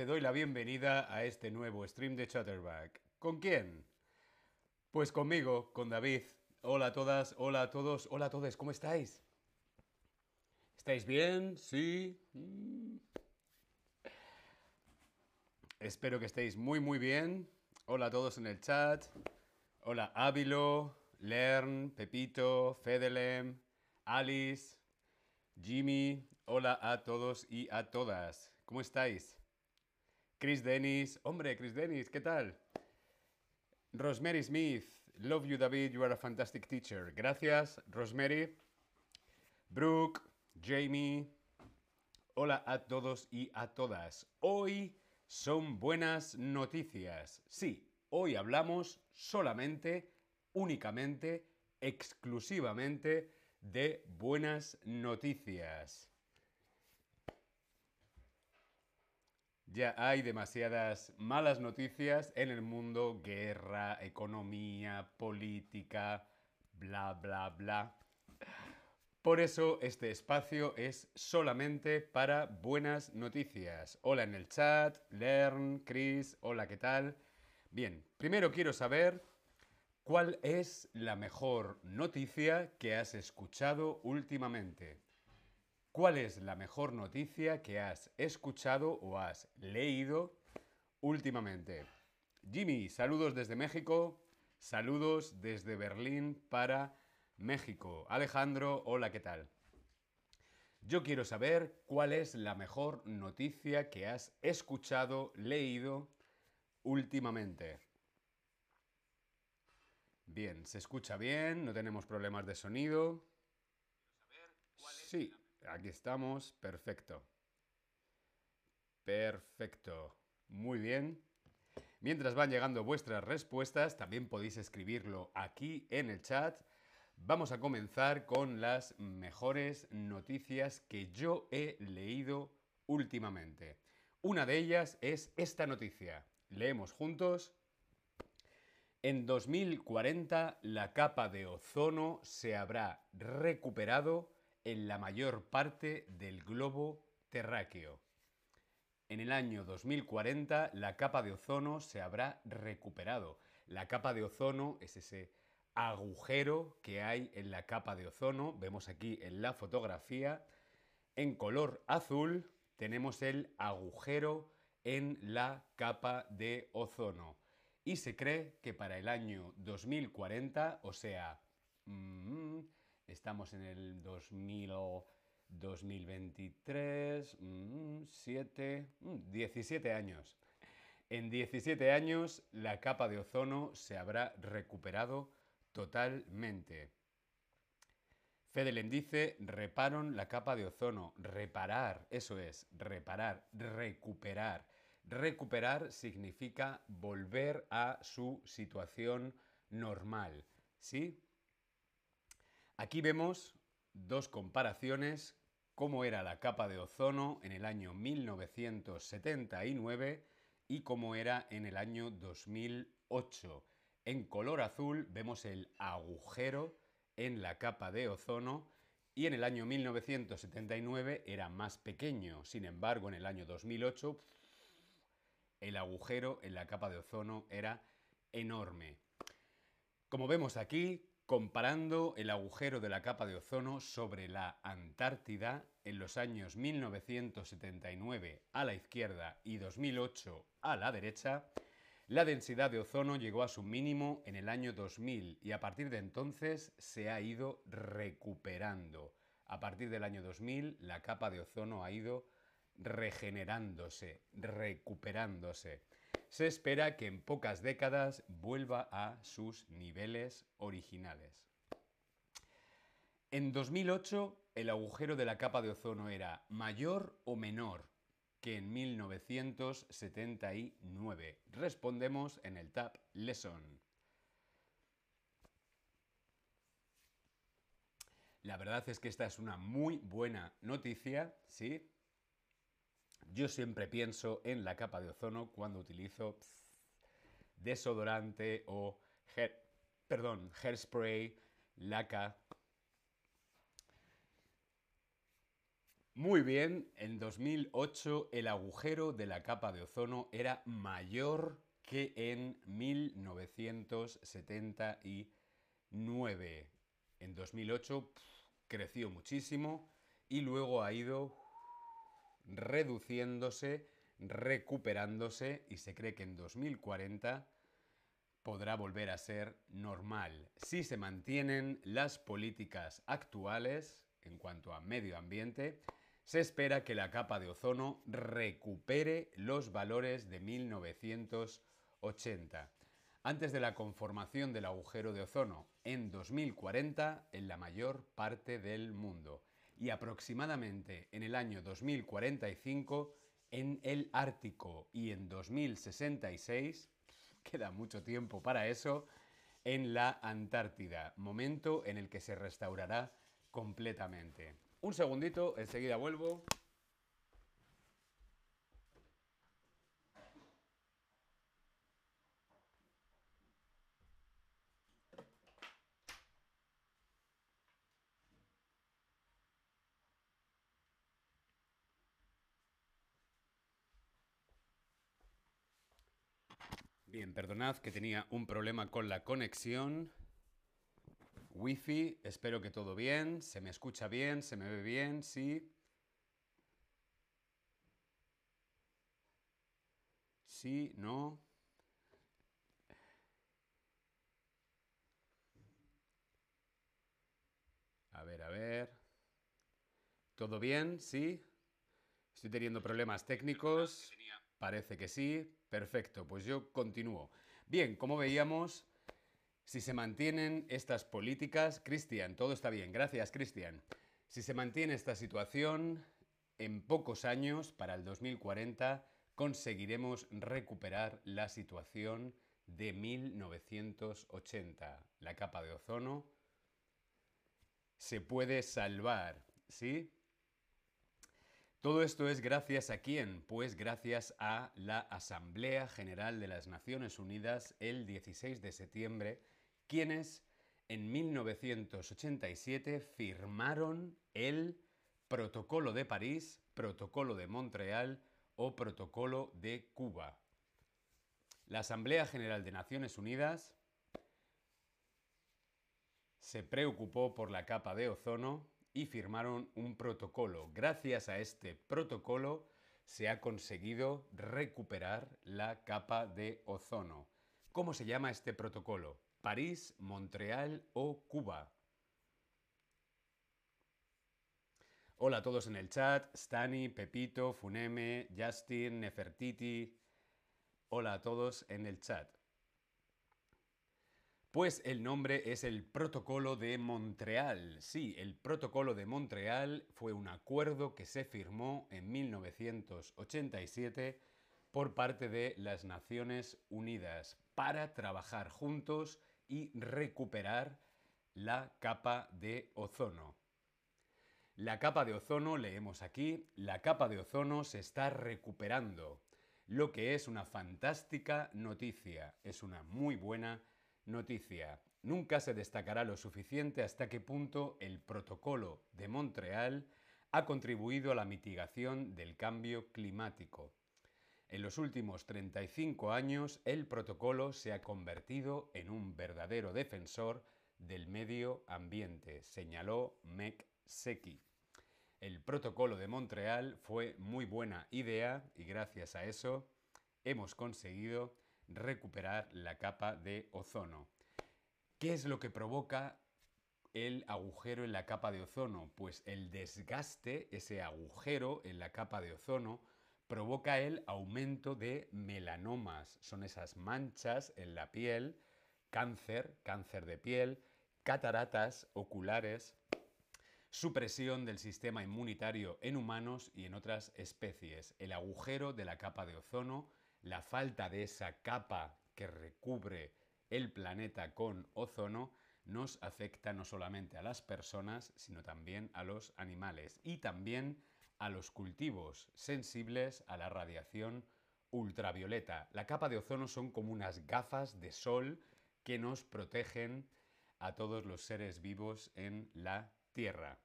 te doy la bienvenida a este nuevo stream de Chatterback. ¿Con quién? Pues conmigo, con David. Hola a todas, hola a todos, hola a todos, ¿cómo estáis? ¿Estáis bien? ¿Sí? Mm. Espero que estéis muy muy bien. Hola a todos en el chat. Hola Ávilo, Lern, Pepito, Fedelem, Alice, Jimmy. Hola a todos y a todas. ¿Cómo estáis? Chris Dennis. Hombre, Chris Dennis, ¿qué tal? Rosemary Smith. Love you, David. You are a fantastic teacher. Gracias, Rosemary. Brooke, Jamie. Hola a todos y a todas. Hoy son buenas noticias. Sí, hoy hablamos solamente, únicamente, exclusivamente de buenas noticias. Ya hay demasiadas malas noticias en el mundo, guerra, economía, política, bla, bla, bla. Por eso este espacio es solamente para buenas noticias. Hola en el chat, Learn, Chris, hola, ¿qué tal? Bien, primero quiero saber cuál es la mejor noticia que has escuchado últimamente. ¿Cuál es la mejor noticia que has escuchado o has leído últimamente? Jimmy, saludos desde México, saludos desde Berlín para México. Alejandro, hola, ¿qué tal? Yo quiero saber cuál es la mejor noticia que has escuchado, leído últimamente. Bien, se escucha bien, no tenemos problemas de sonido. Sí, aquí estamos, perfecto. Perfecto, muy bien. Mientras van llegando vuestras respuestas, también podéis escribirlo aquí en el chat Vamos a comenzar con las mejores noticias que yo he leído últimamente. Una de ellas es esta noticia. Leemos juntos. En 2040 la capa de ozono se habrá recuperado en la mayor parte del globo terráqueo. En el año 2040 la capa de ozono se habrá recuperado. La capa de ozono es ese agujero que hay en la capa de ozono. Vemos aquí en la fotografía, en color azul, tenemos el agujero en la capa de ozono. Y se cree que para el año 2040, o sea, mm, estamos en el 2000, 2023, 7, 17 años. En 17 años la capa de ozono se habrá recuperado Totalmente. Fedelem dice, reparon la capa de ozono. Reparar, eso es, reparar, recuperar. Recuperar significa volver a su situación normal. ¿Sí? Aquí vemos dos comparaciones, cómo era la capa de ozono en el año 1979 y cómo era en el año 2008. En color azul vemos el agujero en la capa de ozono y en el año 1979 era más pequeño. Sin embargo, en el año 2008 el agujero en la capa de ozono era enorme. Como vemos aquí, comparando el agujero de la capa de ozono sobre la Antártida en los años 1979 a la izquierda y 2008 a la derecha, la densidad de ozono llegó a su mínimo en el año 2000 y a partir de entonces se ha ido recuperando. A partir del año 2000 la capa de ozono ha ido regenerándose, recuperándose. Se espera que en pocas décadas vuelva a sus niveles originales. En 2008 el agujero de la capa de ozono era mayor o menor que en 1979. Respondemos en el Tab Lesson. La verdad es que esta es una muy buena noticia, ¿sí? Yo siempre pienso en la capa de ozono cuando utilizo desodorante o perdón, hairspray, laca Muy bien, en 2008 el agujero de la capa de ozono era mayor que en 1979. En 2008 creció muchísimo y luego ha ido reduciéndose, recuperándose y se cree que en 2040 podrá volver a ser normal. Si se mantienen las políticas actuales en cuanto a medio ambiente se espera que la capa de ozono recupere los valores de 1980, antes de la conformación del agujero de ozono en 2040 en la mayor parte del mundo y aproximadamente en el año 2045 en el Ártico y en 2066, queda mucho tiempo para eso, en la Antártida, momento en el que se restaurará completamente. Un segundito, enseguida vuelvo. Bien, perdonad que tenía un problema con la conexión. Wi-Fi, espero que todo bien, se me escucha bien, se me ve bien, sí. Sí, no. A ver, a ver. ¿Todo bien? ¿Sí? Estoy teniendo problemas técnicos. Parece que sí. Perfecto, pues yo continúo. Bien, como veíamos, si se mantienen estas políticas, Cristian, todo está bien, gracias Cristian. Si se mantiene esta situación, en pocos años, para el 2040, conseguiremos recuperar la situación de 1980. La capa de ozono se puede salvar, ¿sí? Todo esto es gracias a quién? Pues gracias a la Asamblea General de las Naciones Unidas el 16 de septiembre quienes en 1987 firmaron el Protocolo de París, Protocolo de Montreal o Protocolo de Cuba. La Asamblea General de Naciones Unidas se preocupó por la capa de ozono y firmaron un protocolo. Gracias a este protocolo se ha conseguido recuperar la capa de ozono. ¿Cómo se llama este protocolo? París, Montreal o Cuba. Hola a todos en el chat, Stani, Pepito, Funeme, Justin, Nefertiti. Hola a todos en el chat. Pues el nombre es el Protocolo de Montreal. Sí, el Protocolo de Montreal fue un acuerdo que se firmó en 1987 por parte de las Naciones Unidas para trabajar juntos y recuperar la capa de ozono. La capa de ozono, leemos aquí, la capa de ozono se está recuperando, lo que es una fantástica noticia, es una muy buena noticia. Nunca se destacará lo suficiente hasta qué punto el protocolo de Montreal ha contribuido a la mitigación del cambio climático. En los últimos 35 años, el protocolo se ha convertido en un verdadero defensor del medio ambiente, señaló Meg Seki. El protocolo de Montreal fue muy buena idea y gracias a eso hemos conseguido recuperar la capa de ozono. ¿Qué es lo que provoca el agujero en la capa de ozono? Pues el desgaste, ese agujero en la capa de ozono, provoca el aumento de melanomas. Son esas manchas en la piel, cáncer, cáncer de piel, cataratas oculares, supresión del sistema inmunitario en humanos y en otras especies, el agujero de la capa de ozono, la falta de esa capa que recubre el planeta con ozono, nos afecta no solamente a las personas, sino también a los animales y también a los cultivos sensibles a la radiación ultravioleta. La capa de ozono son como unas gafas de sol que nos protegen a todos los seres vivos en la Tierra.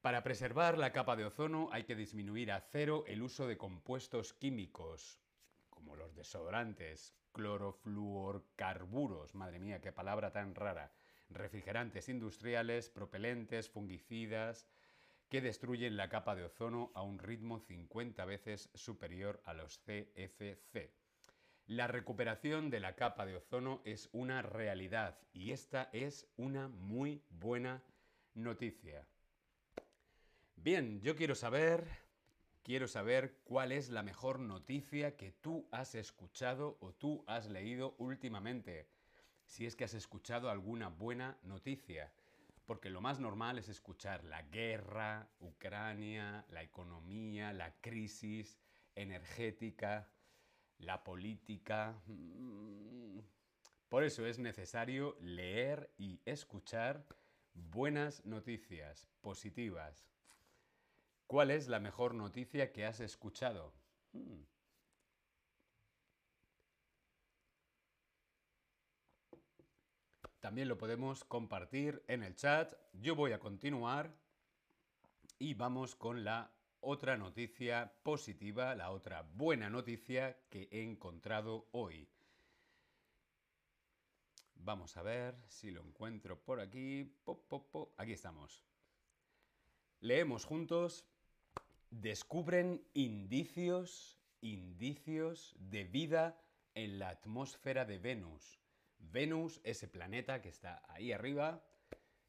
Para preservar la capa de ozono hay que disminuir a cero el uso de compuestos químicos, como los desodorantes, clorofluorcarburos, madre mía, qué palabra tan rara, refrigerantes industriales, propelentes, fungicidas, que destruyen la capa de ozono a un ritmo 50 veces superior a los CFC. La recuperación de la capa de ozono es una realidad y esta es una muy buena noticia. Bien, yo quiero saber, quiero saber cuál es la mejor noticia que tú has escuchado o tú has leído últimamente. Si es que has escuchado alguna buena noticia. Porque lo más normal es escuchar la guerra, Ucrania, la economía, la crisis energética, la política. Mm. Por eso es necesario leer y escuchar buenas noticias, positivas. ¿Cuál es la mejor noticia que has escuchado? Hmm. También lo podemos compartir en el chat. Yo voy a continuar y vamos con la otra noticia positiva, la otra buena noticia que he encontrado hoy. Vamos a ver si lo encuentro por aquí. Aquí estamos. Leemos juntos descubren indicios, indicios de vida en la atmósfera de Venus. Venus, ese planeta que está ahí arriba,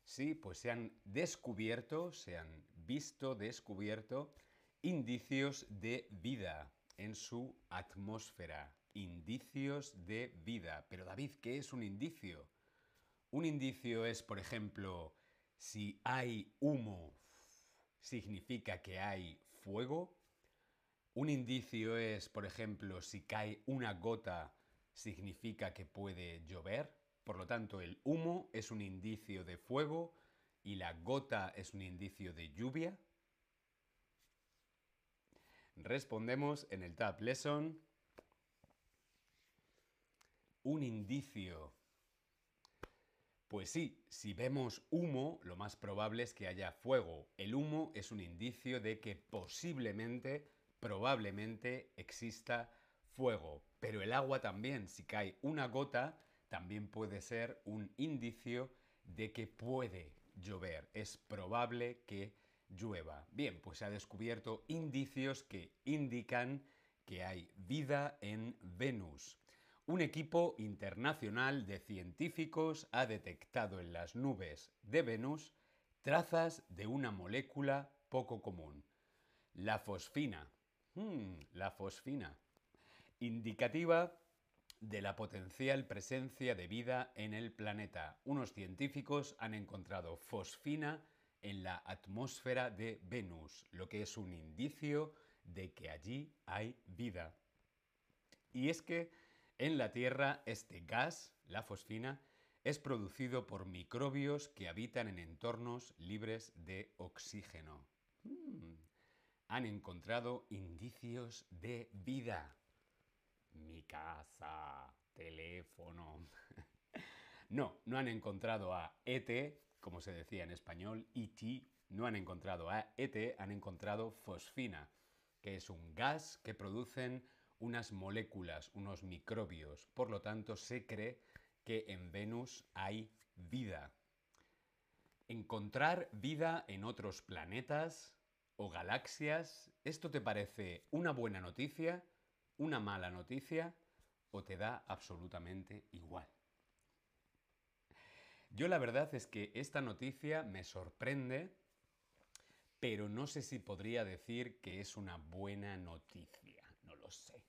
sí, pues se han descubierto, se han visto, descubierto indicios de vida en su atmósfera. Indicios de vida. Pero David, ¿qué es un indicio? Un indicio es, por ejemplo, si hay humo, significa que hay fuego. Un indicio es, por ejemplo, si cae una gota, significa que puede llover. Por lo tanto, el humo es un indicio de fuego y la gota es un indicio de lluvia. Respondemos en el Tab Lesson. Un indicio pues sí, si vemos humo, lo más probable es que haya fuego. El humo es un indicio de que posiblemente, probablemente exista fuego. Pero el agua también, si cae una gota, también puede ser un indicio de que puede llover. Es probable que llueva. Bien, pues se ha descubierto indicios que indican que hay vida en Venus. Un equipo internacional de científicos ha detectado en las nubes de Venus trazas de una molécula poco común, la fosfina. Hmm, la fosfina. Indicativa de la potencial presencia de vida en el planeta. Unos científicos han encontrado fosfina en la atmósfera de Venus, lo que es un indicio de que allí hay vida. Y es que en la Tierra, este gas, la fosfina, es producido por microbios que habitan en entornos libres de oxígeno. Hmm. Han encontrado indicios de vida. Mi casa, teléfono. no, no han encontrado a ET, como se decía en español, ET. No han encontrado a ET, han encontrado fosfina, que es un gas que producen unas moléculas, unos microbios. Por lo tanto, se cree que en Venus hay vida. Encontrar vida en otros planetas o galaxias, ¿esto te parece una buena noticia, una mala noticia o te da absolutamente igual? Yo la verdad es que esta noticia me sorprende, pero no sé si podría decir que es una buena noticia, no sé.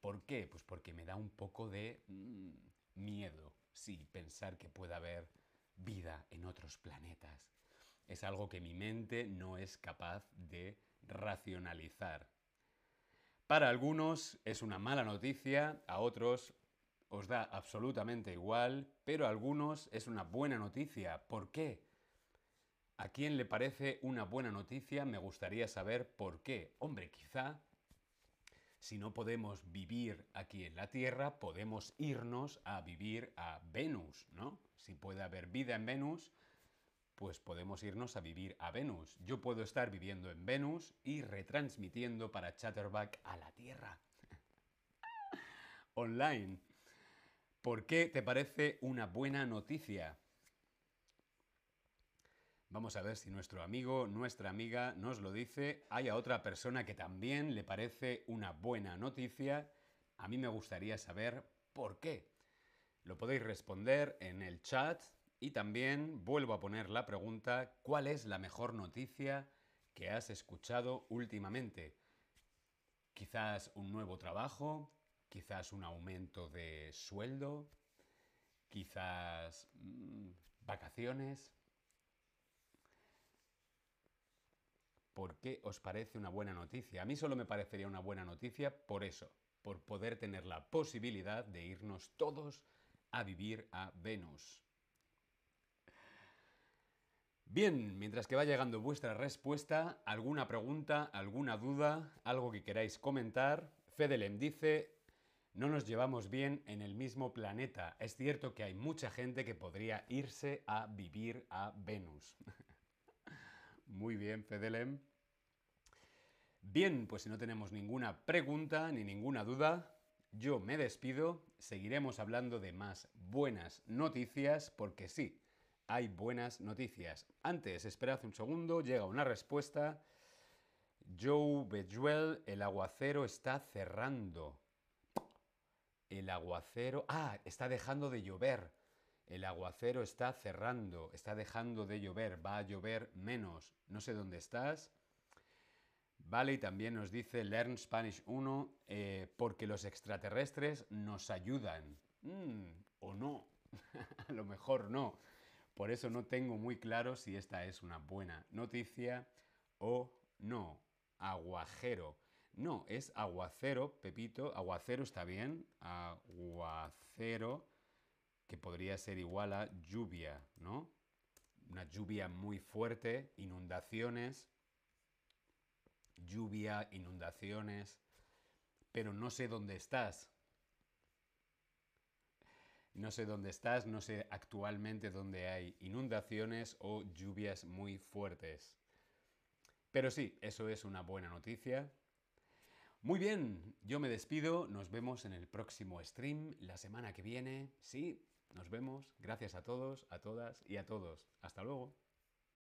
¿Por qué? Pues porque me da un poco de mm, miedo, sí, pensar que pueda haber vida en otros planetas. Es algo que mi mente no es capaz de racionalizar. Para algunos es una mala noticia, a otros os da absolutamente igual, pero a algunos es una buena noticia. ¿Por qué? ¿A quién le parece una buena noticia? Me gustaría saber por qué. Hombre, quizá si no podemos vivir aquí en la Tierra, podemos irnos a vivir a Venus, ¿no? Si puede haber vida en Venus, pues podemos irnos a vivir a Venus. Yo puedo estar viviendo en Venus y retransmitiendo para Chatterback a la Tierra. Online. ¿Por qué te parece una buena noticia? Vamos a ver si nuestro amigo, nuestra amiga nos lo dice. Hay a otra persona que también le parece una buena noticia. A mí me gustaría saber por qué. Lo podéis responder en el chat y también vuelvo a poner la pregunta, ¿cuál es la mejor noticia que has escuchado últimamente? Quizás un nuevo trabajo, quizás un aumento de sueldo, quizás mmm, vacaciones. ¿Por qué os parece una buena noticia? A mí solo me parecería una buena noticia por eso, por poder tener la posibilidad de irnos todos a vivir a Venus. Bien, mientras que va llegando vuestra respuesta, alguna pregunta, alguna duda, algo que queráis comentar, Fedelem dice, no nos llevamos bien en el mismo planeta. Es cierto que hay mucha gente que podría irse a vivir a Venus. Muy bien, Fedelem. Bien, pues si no tenemos ninguna pregunta ni ninguna duda, yo me despido. Seguiremos hablando de más buenas noticias porque sí, hay buenas noticias. Antes, esperad un segundo, llega una respuesta. Joe Bejuel, el aguacero está cerrando. El aguacero... Ah, está dejando de llover. El aguacero está cerrando, está dejando de llover, va a llover menos. No sé dónde estás. Vale, y también nos dice Learn Spanish 1, eh, porque los extraterrestres nos ayudan. Mm, o no, a lo mejor no. Por eso no tengo muy claro si esta es una buena noticia o no. Aguajero. No, es aguacero, Pepito. Aguacero está bien. Aguacero, que podría ser igual a lluvia, ¿no? Una lluvia muy fuerte, inundaciones. Lluvia, inundaciones. Pero no sé dónde estás. No sé dónde estás, no sé actualmente dónde hay inundaciones o lluvias muy fuertes. Pero sí, eso es una buena noticia. Muy bien, yo me despido, nos vemos en el próximo stream la semana que viene. Sí, nos vemos. Gracias a todos, a todas y a todos. Hasta luego.